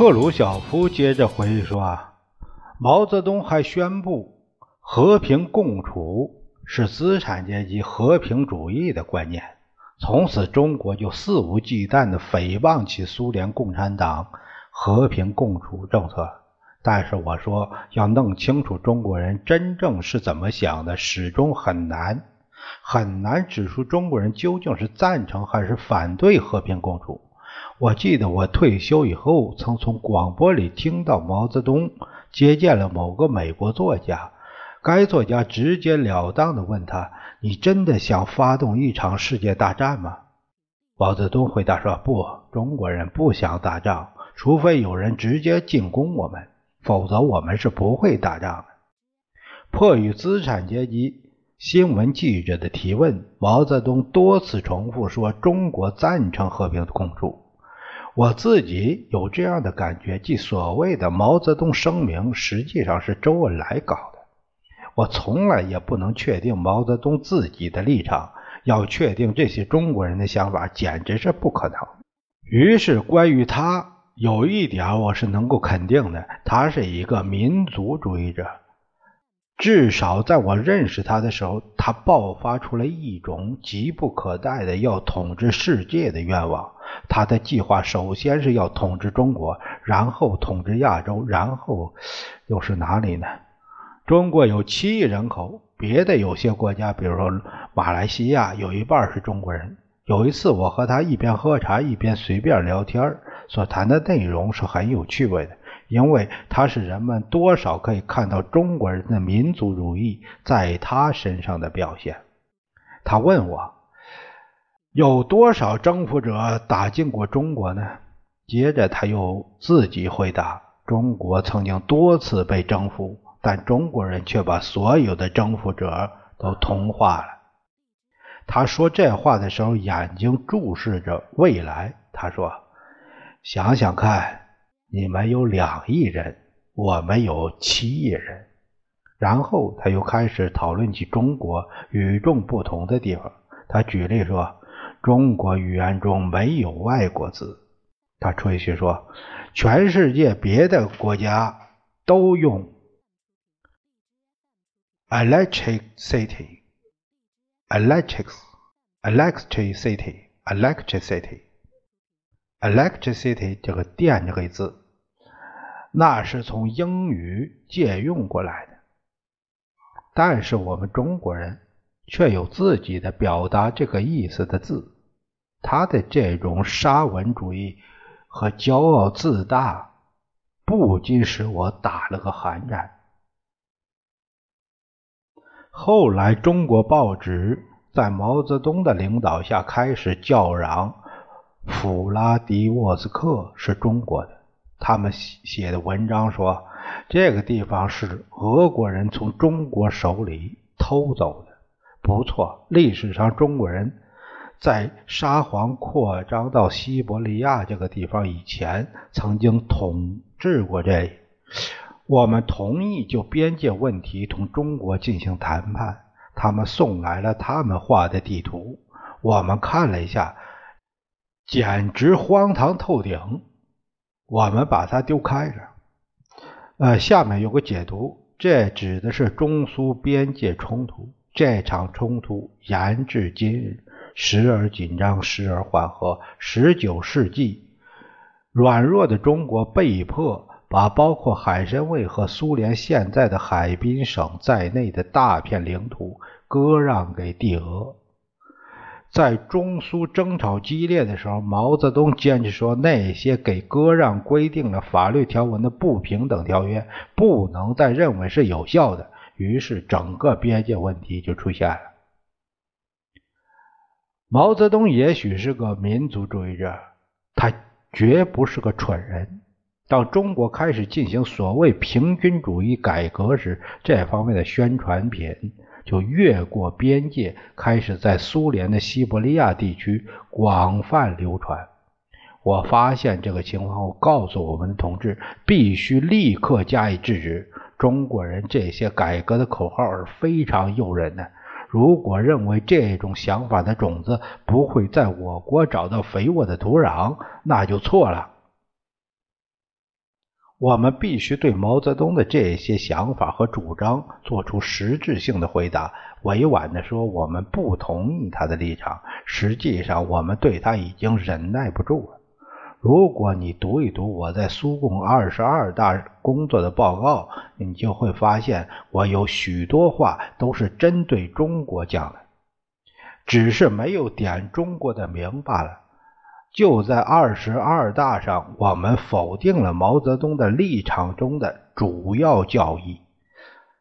赫鲁晓夫接着回忆说：“，毛泽东还宣布，和平共处是资产阶级和平主义的观念。从此，中国就肆无忌惮地诽谤起苏联共产党和平共处政策。但是，我说要弄清楚中国人真正是怎么想的，始终很难，很难指出中国人究竟是赞成还是反对和平共处。”我记得我退休以后，曾从广播里听到毛泽东接见了某个美国作家，该作家直截了当地问他：“你真的想发动一场世界大战吗？”毛泽东回答说：“不，中国人不想打仗，除非有人直接进攻我们，否则我们是不会打仗的。”迫于资产阶级新闻记者的提问，毛泽东多次重复说：“中国赞成和平共处。”我自己有这样的感觉，即所谓的毛泽东声明实际上是周恩来搞的。我从来也不能确定毛泽东自己的立场，要确定这些中国人的想法简直是不可能。于是，关于他有一点我是能够肯定的，他是一个民族主义者。至少在我认识他的时候，他爆发出了一种急不可待的要统治世界的愿望。他的计划首先是要统治中国，然后统治亚洲，然后又是哪里呢？中国有七亿人口，别的有些国家，比如说马来西亚，有一半是中国人。有一次，我和他一边喝茶一边随便聊天，所谈的内容是很有趣味的。因为他是人们多少可以看到中国人的民族主义在他身上的表现。他问我有多少征服者打进过中国呢？接着他又自己回答：中国曾经多次被征服，但中国人却把所有的征服者都同化了。他说这话的时候，眼睛注视着未来。他说：“想想看。”你们有两亿人，我们有七亿人。然后他又开始讨论起中国与众不同的地方。他举例说，中国语言中没有外国字。他吹嘘说，全世界别的国家都用 electricity，electrics，electricity，electricity。electricity 这个电这个字。那是从英语借用过来的，但是我们中国人却有自己的表达这个意思的字。他的这种沙文主义和骄傲自大，不禁使我打了个寒战。后来，中国报纸在毛泽东的领导下开始叫嚷：“弗拉迪沃斯克是中国的。”他们写的文章说，这个地方是俄国人从中国手里偷走的。不错，历史上中国人在沙皇扩张到西伯利亚这个地方以前，曾经统治过这里。我们同意就边界问题同中国进行谈判。他们送来了他们画的地图，我们看了一下，简直荒唐透顶。我们把它丢开了。呃，下面有个解读，这指的是中苏边界冲突。这场冲突延至今日，时而紧张，时而缓和。十九世纪，软弱的中国被迫把包括海参崴和苏联现在的海滨省在内的大片领土割让给帝俄。在中苏争吵激烈的时候，毛泽东坚持说，那些给割让规定了法律条文的不平等条约不能再认为是有效的。于是，整个边界问题就出现了。毛泽东也许是个民族主义者，他绝不是个蠢人。当中国开始进行所谓平均主义改革时，这方面的宣传品。就越过边界，开始在苏联的西伯利亚地区广泛流传。我发现这个情况后，告诉我们的同志，必须立刻加以制止。中国人这些改革的口号是非常诱人的。如果认为这种想法的种子不会在我国找到肥沃的土壤，那就错了。我们必须对毛泽东的这些想法和主张做出实质性的回答。委婉地说，我们不同意他的立场。实际上，我们对他已经忍耐不住了。如果你读一读我在苏共二十二大工作的报告，你就会发现我有许多话都是针对中国讲的，只是没有点中国的名罢了。就在二十二大上，我们否定了毛泽东的立场中的主要教义。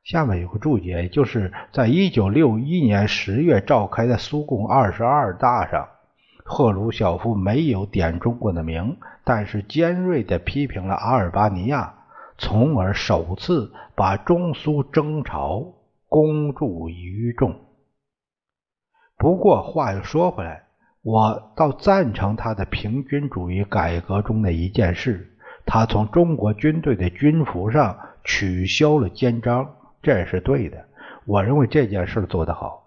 下面有个注解，就是在一九六一年十月召开的苏共二十二大上，赫鲁晓夫没有点中国的名，但是尖锐地批评了阿尔巴尼亚，从而首次把中苏争吵公诸于众。不过话又说回来。我倒赞成他的平均主义改革中的一件事，他从中国军队的军服上取消了肩章，这是对的。我认为这件事做得好。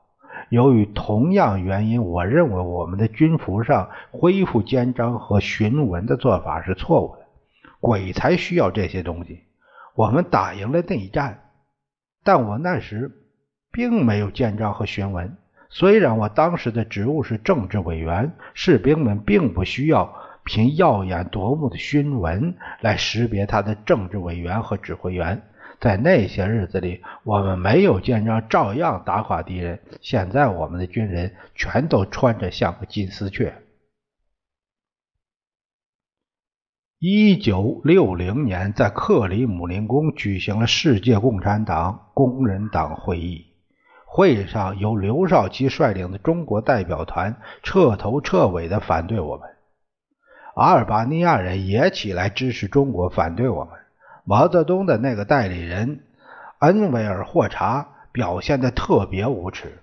由于同样原因，我认为我们的军服上恢复肩章和循纹的做法是错误的。鬼才需要这些东西。我们打赢了内战，但我那时并没有肩章和循纹。虽然我当时的职务是政治委员，士兵们并不需要凭耀眼夺目的勋文来识别他的政治委员和指挥员。在那些日子里，我们没有见章，照样打垮敌人。现在我们的军人全都穿着像个金丝雀。一九六零年，在克里姆林宫举行了世界共产党工人党会议。会上由刘少奇率领的中国代表团彻头彻尾的反对我们，阿尔巴尼亚人也起来支持中国反对我们。毛泽东的那个代理人恩维尔霍查表现的特别无耻，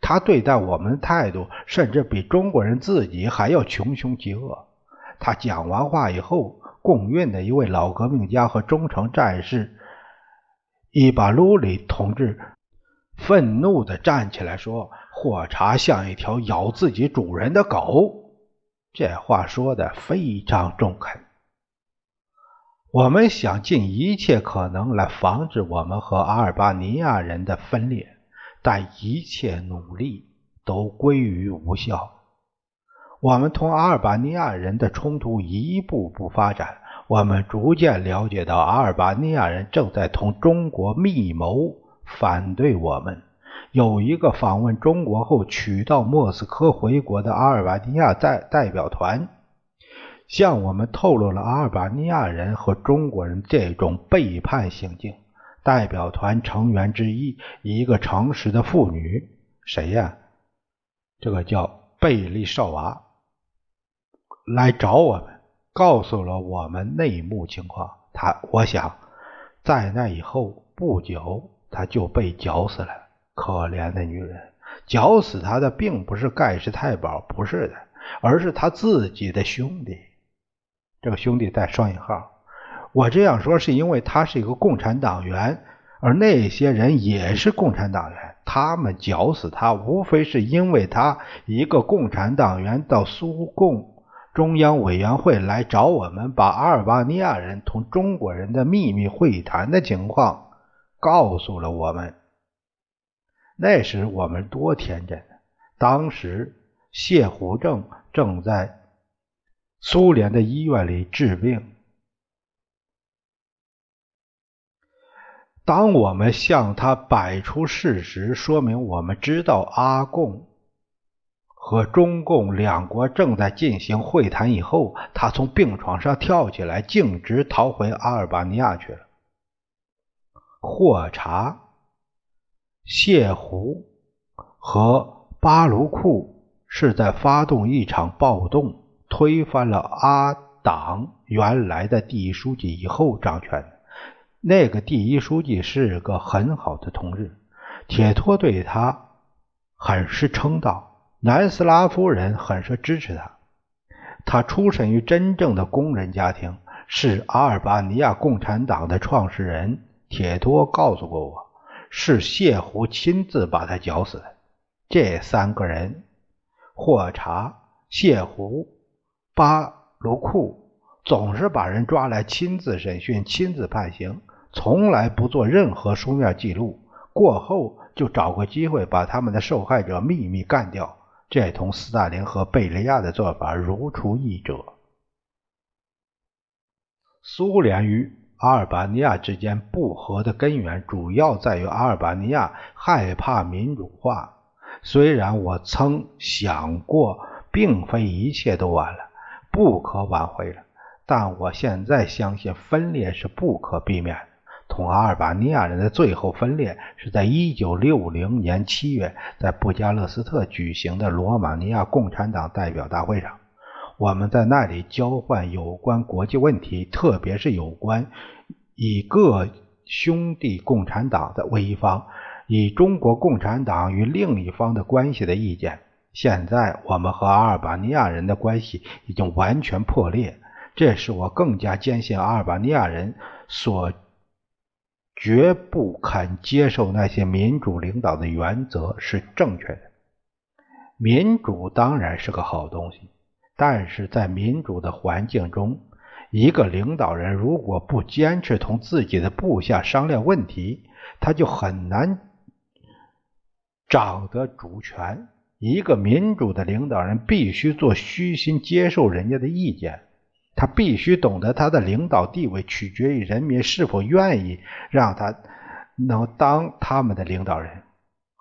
他对待我们的态度甚至比中国人自己还要穷凶极恶。他讲完话以后，共运的一位老革命家和忠诚战士伊巴鲁里同志。愤怒地站起来说：“霍查像一条咬自己主人的狗。”这话说的非常中肯。我们想尽一切可能来防止我们和阿尔巴尼亚人的分裂，但一切努力都归于无效。我们同阿尔巴尼亚人的冲突一步步发展，我们逐渐了解到阿尔巴尼亚人正在同中国密谋。反对我们有一个访问中国后取到莫斯科回国的阿尔巴尼亚代代表团，向我们透露了阿尔巴尼亚人和中国人这种背叛行径。代表团成员之一，一个诚实的妇女，谁呀？这个叫贝利绍娃，来找我们，告诉了我们内幕情况。他，我想，在那以后不久。他就被绞死了，可怜的女人！绞死他的并不是盖世太保，不是的，而是他自己的兄弟。这个兄弟带双引号。我这样说是因为他是一个共产党员，而那些人也是共产党员。他们绞死他，无非是因为他一个共产党员到苏共中央委员会来找我们，把阿尔巴尼亚人同中国人的秘密会谈的情况。告诉了我们，那时我们多天真！当时谢虎正正在苏联的医院里治病。当我们向他摆出事实，说明我们知道阿贡和中共两国正在进行会谈以后，他从病床上跳起来，径直逃回阿尔巴尼亚去了。霍查、谢胡和巴卢库是在发动一场暴动，推翻了阿党原来的第一书记以后掌权。那个第一书记是个很好的同志，铁托对他很是称道。南斯拉夫人很是支持他。他出身于真正的工人家庭，是阿尔巴尼亚共产党的创始人。铁托告诉过我，是谢胡亲自把他绞死的。这三个人，霍查、谢胡、巴卢库，总是把人抓来亲自审讯、亲自判刑，从来不做任何书面记录。过后就找个机会把他们的受害者秘密干掉。这同斯大林和贝利亚的做法如出一辙。苏联与阿尔巴尼亚之间不和的根源，主要在于阿尔巴尼亚害怕民主化。虽然我曾想过，并非一切都完了，不可挽回了，但我现在相信分裂是不可避免的。同阿尔巴尼亚人的最后分裂是在1960年7月在布加勒斯特举行的罗马尼亚共产党代表大会上。我们在那里交换有关国际问题，特别是有关以各兄弟共产党的为一方，以中国共产党与另一方的关系的意见。现在我们和阿尔巴尼亚人的关系已经完全破裂，这使我更加坚信阿尔巴尼亚人所。绝不肯接受那些民主领导的原则是正确的。民主当然是个好东西，但是在民主的环境中，一个领导人如果不坚持同自己的部下商量问题，他就很难掌得主权。一个民主的领导人必须做虚心接受人家的意见。他必须懂得，他的领导地位取决于人民是否愿意让他能当他们的领导人，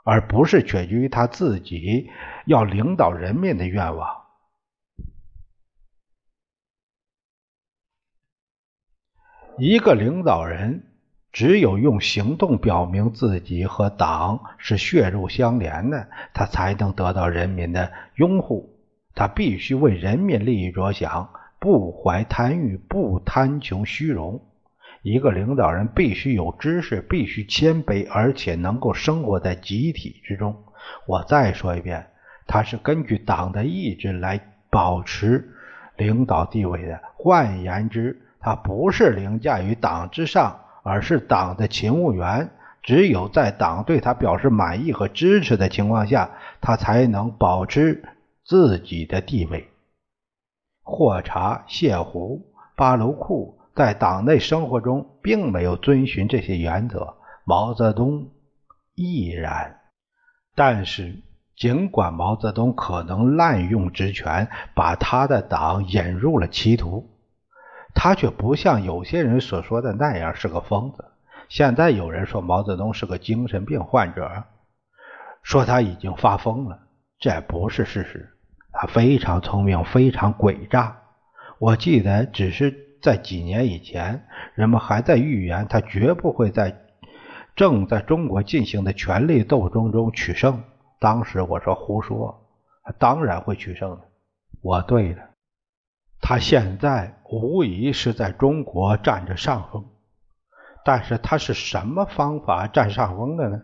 而不是取决于他自己要领导人民的愿望。一个领导人只有用行动表明自己和党是血肉相连的，他才能得到人民的拥护。他必须为人民利益着想。不怀贪欲，不贪求虚荣。一个领导人必须有知识，必须谦卑，而且能够生活在集体之中。我再说一遍，他是根据党的意志来保持领导地位的。换言之，他不是凌驾于党之上，而是党的勤务员。只有在党对他表示满意和支持的情况下，他才能保持自己的地位。霍查、谢胡、巴卢库在党内生活中并没有遵循这些原则，毛泽东亦然。但是，尽管毛泽东可能滥用职权，把他的党引入了歧途，他却不像有些人所说的那样是个疯子。现在有人说毛泽东是个精神病患者，说他已经发疯了，这不是事实。他非常聪明，非常诡诈。我记得，只是在几年以前，人们还在预言他绝不会在正在中国进行的权力斗争中取胜。当时我说胡说，他当然会取胜的。我对了，他现在无疑是在中国占着上风。但是他是什么方法占上风的呢？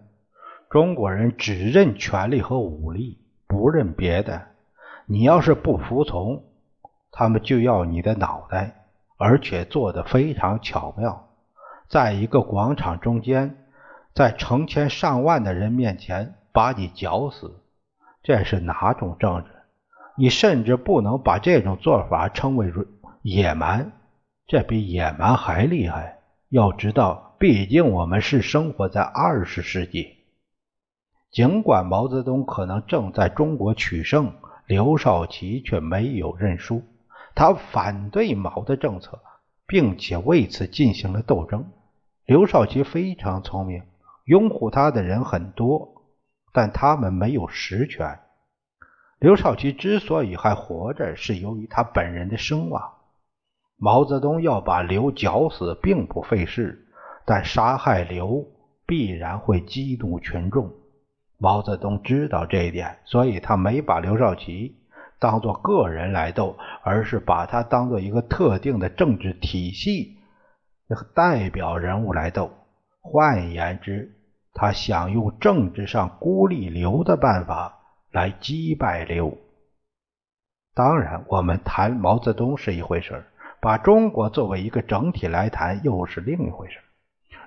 中国人只认权力和武力，不认别的。你要是不服从，他们就要你的脑袋，而且做得非常巧妙，在一个广场中间，在成千上万的人面前把你绞死。这是哪种政治？你甚至不能把这种做法称为野蛮，这比野蛮还厉害。要知道，毕竟我们是生活在二十世纪。尽管毛泽东可能正在中国取胜。刘少奇却没有认输，他反对毛的政策，并且为此进行了斗争。刘少奇非常聪明，拥护他的人很多，但他们没有实权。刘少奇之所以还活着，是由于他本人的声望。毛泽东要把刘绞死，并不费事，但杀害刘必然会激怒群众。毛泽东知道这一点，所以他没把刘少奇当作个人来斗，而是把他当做一个特定的政治体系代表人物来斗。换言之，他想用政治上孤立刘的办法来击败刘。当然，我们谈毛泽东是一回事儿把中国作为一个整体来谈又是另一回事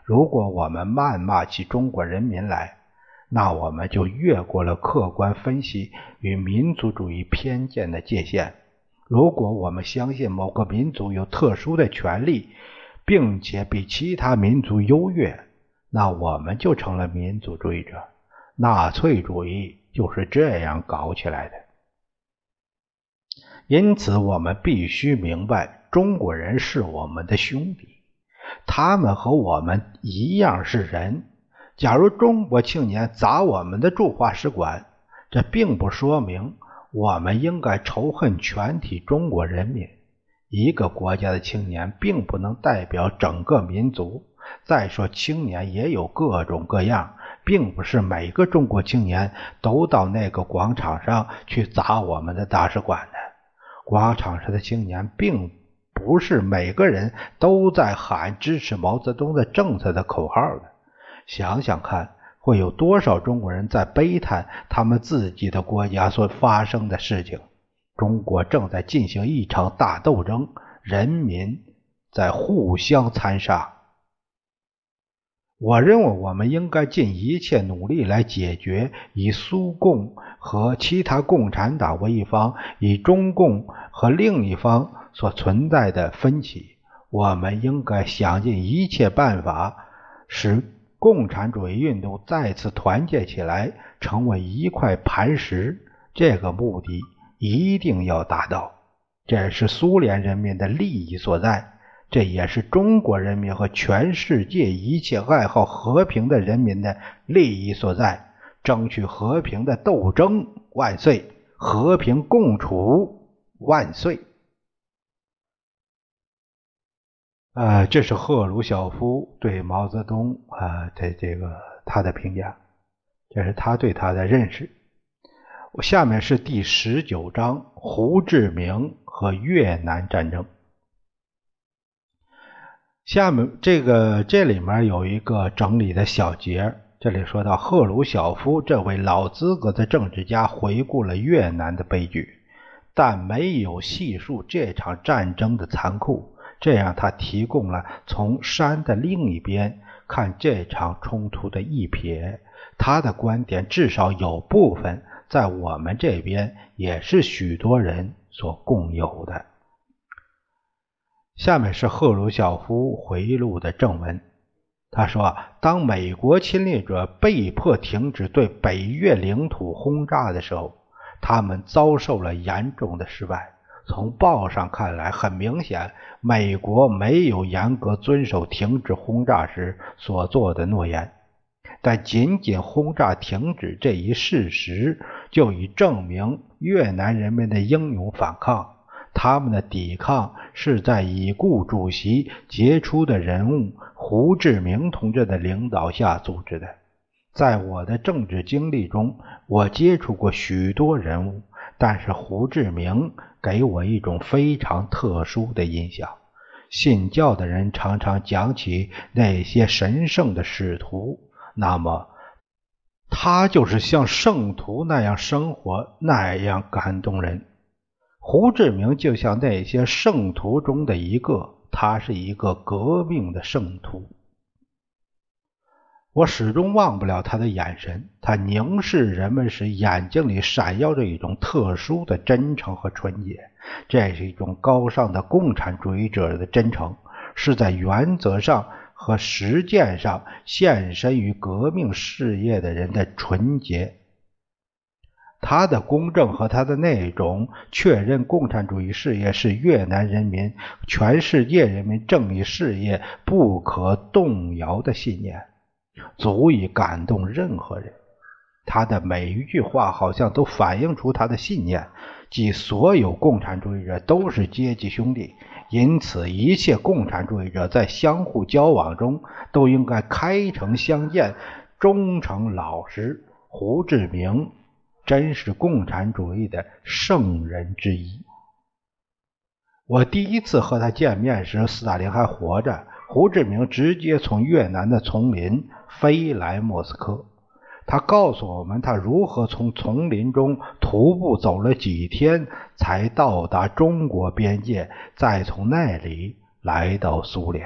如果我们谩骂起中国人民来，那我们就越过了客观分析与民族主义偏见的界限。如果我们相信某个民族有特殊的权利，并且比其他民族优越，那我们就成了民族主义者。纳粹主义就是这样搞起来的。因此，我们必须明白，中国人是我们的兄弟，他们和我们一样是人。假如中国青年砸我们的驻华使馆，这并不说明我们应该仇恨全体中国人民。一个国家的青年并不能代表整个民族。再说，青年也有各种各样，并不是每个中国青年都到那个广场上去砸我们的大使馆的。广场上的青年并不是每个人都在喊支持毛泽东的政策的口号的。想想看，会有多少中国人在悲叹他们自己的国家所发生的事情？中国正在进行一场大斗争，人民在互相残杀。我认为我们应该尽一切努力来解决以苏共和其他共产党为一方，以中共和另一方所存在的分歧。我们应该想尽一切办法使。共产主义运动再次团结起来，成为一块磐石，这个目的一定要达到。这是苏联人民的利益所在，这也是中国人民和全世界一切爱好和平的人民的利益所在。争取和平的斗争万岁！和平共处万岁！呃，这是赫鲁晓夫对毛泽东啊的这个他的评价，这是他对他的认识。我下面是第十九章胡志明和越南战争。下面这个这里面有一个整理的小节，这里说到赫鲁晓夫这位老资格的政治家回顾了越南的悲剧，但没有细述这场战争的残酷。这样，他提供了从山的另一边看这场冲突的一瞥。他的观点至少有部分在我们这边也是许多人所共有的。下面是赫鲁晓夫回忆录的正文。他说：“当美国侵略者被迫停止对北越领土轰炸的时候，他们遭受了严重的失败。”从报上看来，很明显，美国没有严格遵守停止轰炸时所做的诺言。但仅仅轰炸停止这一事实，就已证明越南人民的英勇反抗。他们的抵抗是在已故主席杰出的人物胡志明同志的领导下组织的。在我的政治经历中，我接触过许多人物。但是胡志明给我一种非常特殊的印象。信教的人常常讲起那些神圣的使徒，那么他就是像圣徒那样生活，那样感动人。胡志明就像那些圣徒中的一个，他是一个革命的圣徒。我始终忘不了他的眼神，他凝视人们时，眼睛里闪耀着一种特殊的真诚和纯洁。这是一种高尚的共产主义者的真诚，是在原则上和实践上献身于革命事业的人的纯洁。他的公正和他的那种确认共产主义事业是越南人民、全世界人民正义事业不可动摇的信念。足以感动任何人。他的每一句话好像都反映出他的信念，即所有共产主义者都是阶级兄弟，因此一切共产主义者在相互交往中都应该开诚相见、忠诚老实。胡志明真是共产主义的圣人之一。我第一次和他见面时，斯大林还活着。胡志明直接从越南的丛林飞来莫斯科。他告诉我们，他如何从丛林中徒步走了几天，才到达中国边界，再从那里来到苏联。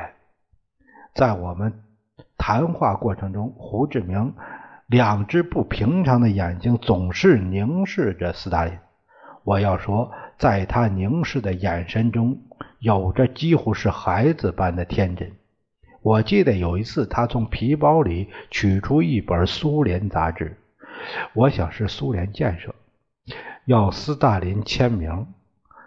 在我们谈话过程中，胡志明两只不平常的眼睛总是凝视着斯大林。我要说，在他凝视的眼神中，有着几乎是孩子般的天真。我记得有一次，他从皮包里取出一本苏联杂志，我想是苏联建设，要斯大林签名。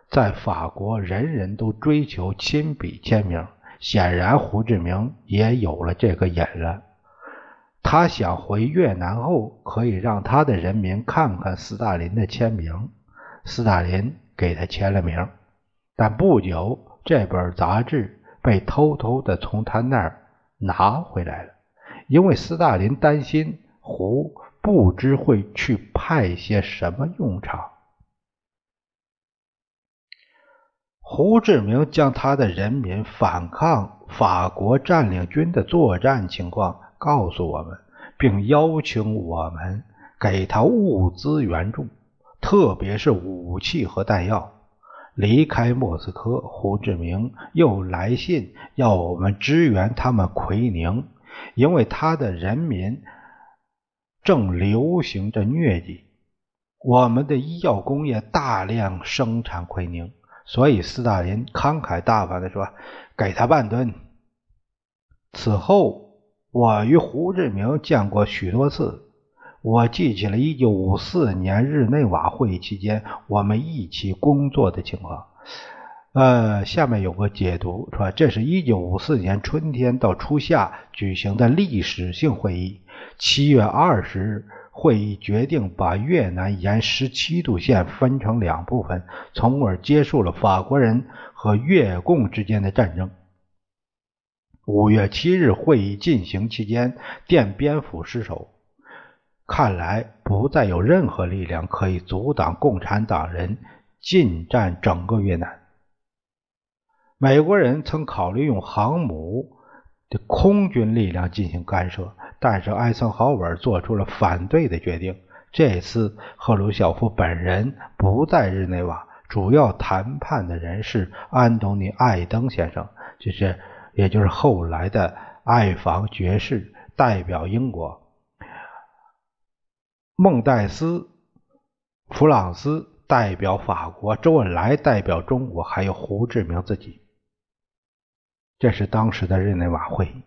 在法国，人人都追求亲笔签名，显然胡志明也有了这个瘾了。他想回越南后可以让他的人民看看斯大林的签名。斯大林给他签了名，但不久这本杂志。被偷偷的从他那儿拿回来了，因为斯大林担心胡不知会去派些什么用场。胡志明将他的人民反抗法国占领军的作战情况告诉我们，并邀请我们给他物资援助，特别是武器和弹药。离开莫斯科，胡志明又来信要我们支援他们奎宁，因为他的人民正流行着疟疾。我们的医药工业大量生产奎宁，所以斯大林慷慨大方地说：“给他半吨。”此后，我与胡志明见过许多次。我记起了1954年日内瓦会议期间我们一起工作的情况。呃，下面有个解读，是吧？这是一九五四年春天到初夏举行的历史性会议。七月二十日，会议决定把越南沿十七度线分成两部分，从而结束了法国人和越共之间的战争。五月七日会议进行期间，奠边府失守。看来不再有任何力量可以阻挡共产党人进占整个越南。美国人曾考虑用航母的空军力量进行干涉，但是艾森豪威尔做出了反对的决定。这次赫鲁晓夫本人不在日内瓦，主要谈判的人是安东尼·艾登先生，就是也就是后来的爱房爵士，代表英国。孟戴斯、弗朗斯代表法国，周恩来代表中国，还有胡志明自己。这是当时的日内瓦会议。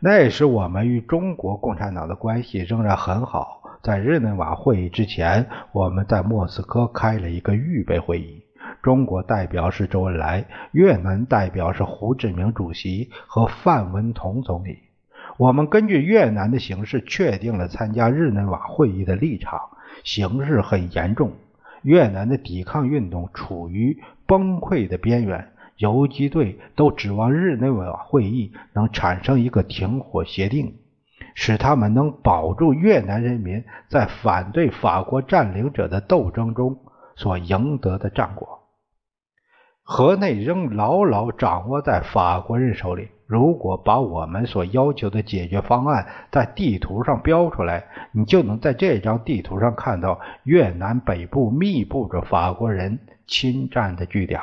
那时我们与中国共产党的关系仍然很好。在日内瓦会议之前，我们在莫斯科开了一个预备会议。中国代表是周恩来，越南代表是胡志明主席和范文同总理。我们根据越南的形势，确定了参加日内瓦会议的立场。形势很严重，越南的抵抗运动处于崩溃的边缘，游击队都指望日内瓦会议能产生一个停火协定，使他们能保住越南人民在反对法国占领者的斗争中所赢得的战果。河内仍牢牢掌握在法国人手里。如果把我们所要求的解决方案在地图上标出来，你就能在这张地图上看到越南北部密布着法国人侵占的据点。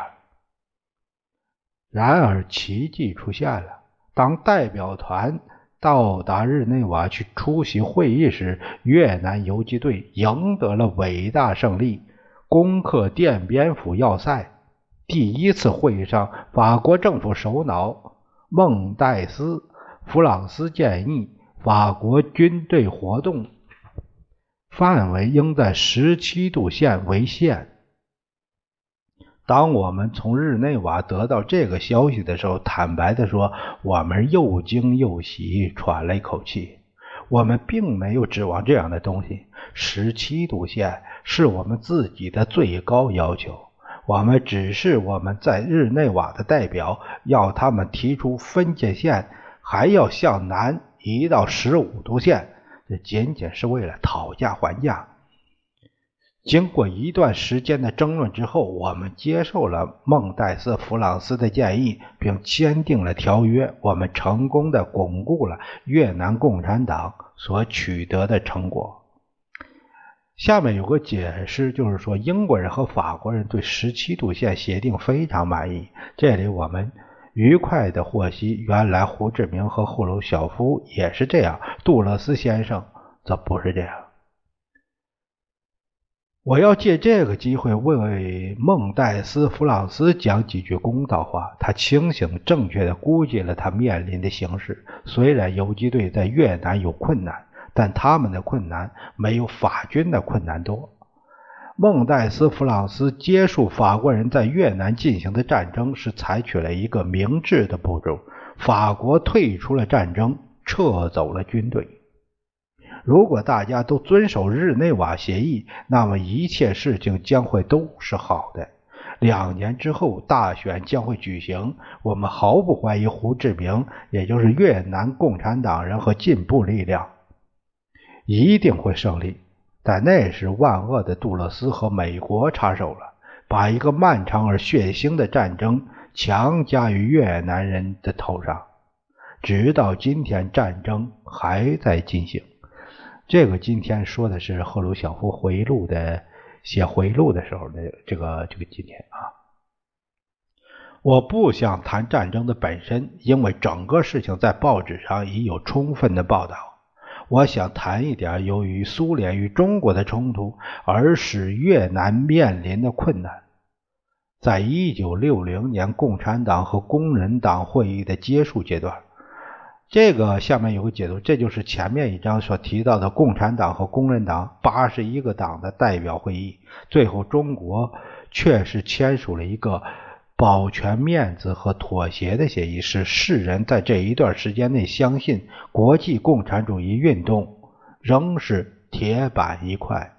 然而，奇迹出现了。当代表团到达日内瓦去出席会议时，越南游击队赢得了伟大胜利，攻克奠边府要塞。第一次会议上，法国政府首脑。孟戴斯·弗朗斯建议，法国军队活动范围应在十七度线为限。当我们从日内瓦得到这个消息的时候，坦白的说，我们又惊又喜，喘了一口气。我们并没有指望这样的东西。十七度线是我们自己的最高要求。我们只是我们在日内瓦的代表，要他们提出分界线，还要向南移到十五度线，这仅仅是为了讨价还价。经过一段时间的争论之后，我们接受了孟戴斯·弗朗斯的建议，并签订了条约。我们成功的巩固了越南共产党所取得的成果。下面有个解释，就是说英国人和法国人对十七度线协定非常满意。这里我们愉快的获悉，原来胡志明和赫鲁晓夫也是这样，杜勒斯先生则不是这样。我要借这个机会为孟戴斯·弗朗斯讲几句公道话。他清醒正确的估计了他面临的形势。虽然游击队在越南有困难，但他们的困难没有法军的困难多。孟戴斯·弗朗斯结束法国人在越南进行的战争，是采取了一个明智的步骤：法国退出了战争，撤走了军队。如果大家都遵守日内瓦协议，那么一切事情将会都是好的。两年之后，大选将会举行。我们毫不怀疑胡志明，也就是越南共产党人和进步力量，一定会胜利。但那时，万恶的杜勒斯和美国插手了，把一个漫长而血腥的战争强加于越南人的头上。直到今天，战争还在进行。这个今天说的是赫鲁晓夫回忆录的写回忆录的时候的这个这个今天啊，我不想谈战争的本身，因为整个事情在报纸上已有充分的报道。我想谈一点由于苏联与中国的冲突而使越南面临的困难。在一九六零年共产党和工人党会议的结束阶段。这个下面有个解读，这就是前面一章所提到的共产党和工人党八十一个党的代表会议。最后，中国确实签署了一个保全面子和妥协的协议，使世人在这一段时间内相信国际共产主义运动仍是铁板一块。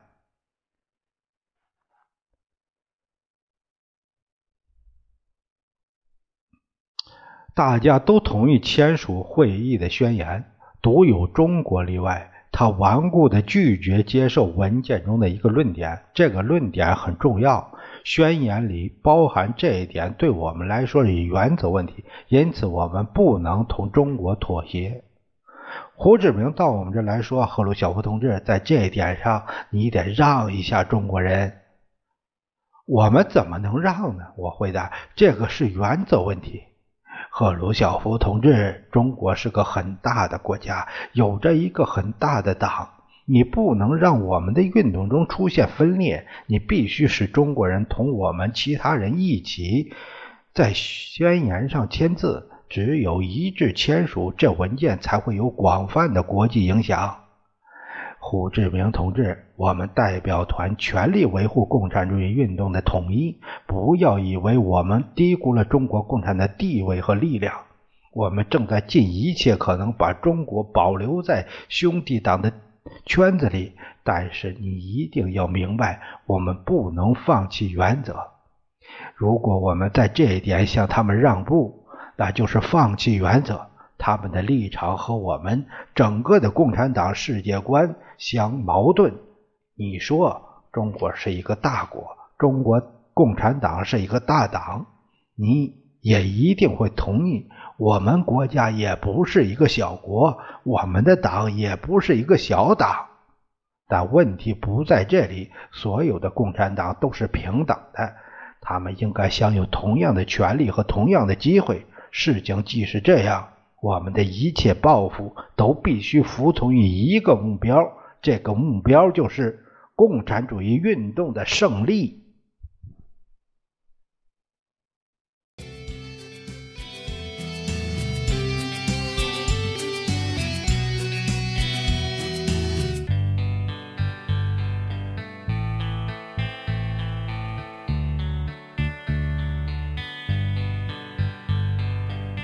大家都同意签署会议的宣言，独有中国例外。他顽固地拒绝接受文件中的一个论点，这个论点很重要。宣言里包含这一点，对我们来说是原则问题，因此我们不能同中国妥协。胡志明到我们这来说：“赫鲁晓夫同志，在这一点上，你得让一下中国人。”我们怎么能让呢？我回答：“这个是原则问题。”赫鲁晓夫同志，中国是个很大的国家，有着一个很大的党。你不能让我们的运动中出现分裂，你必须使中国人同我们其他人一起在宣言上签字。只有一致签署，这文件才会有广泛的国际影响。胡志明同志，我们代表团全力维护共产主义运动的统一。不要以为我们低估了中国共产的地位和力量。我们正在尽一切可能把中国保留在兄弟党的圈子里。但是你一定要明白，我们不能放弃原则。如果我们在这一点向他们让步，那就是放弃原则。他们的立场和我们整个的共产党世界观相矛盾。你说中国是一个大国，中国共产党是一个大党，你也一定会同意。我们国家也不是一个小国，我们的党也不是一个小党。但问题不在这里，所有的共产党都是平等的，他们应该享有同样的权利和同样的机会。事情既是这样。我们的一切抱负都必须服从于一个目标，这个目标就是共产主义运动的胜利。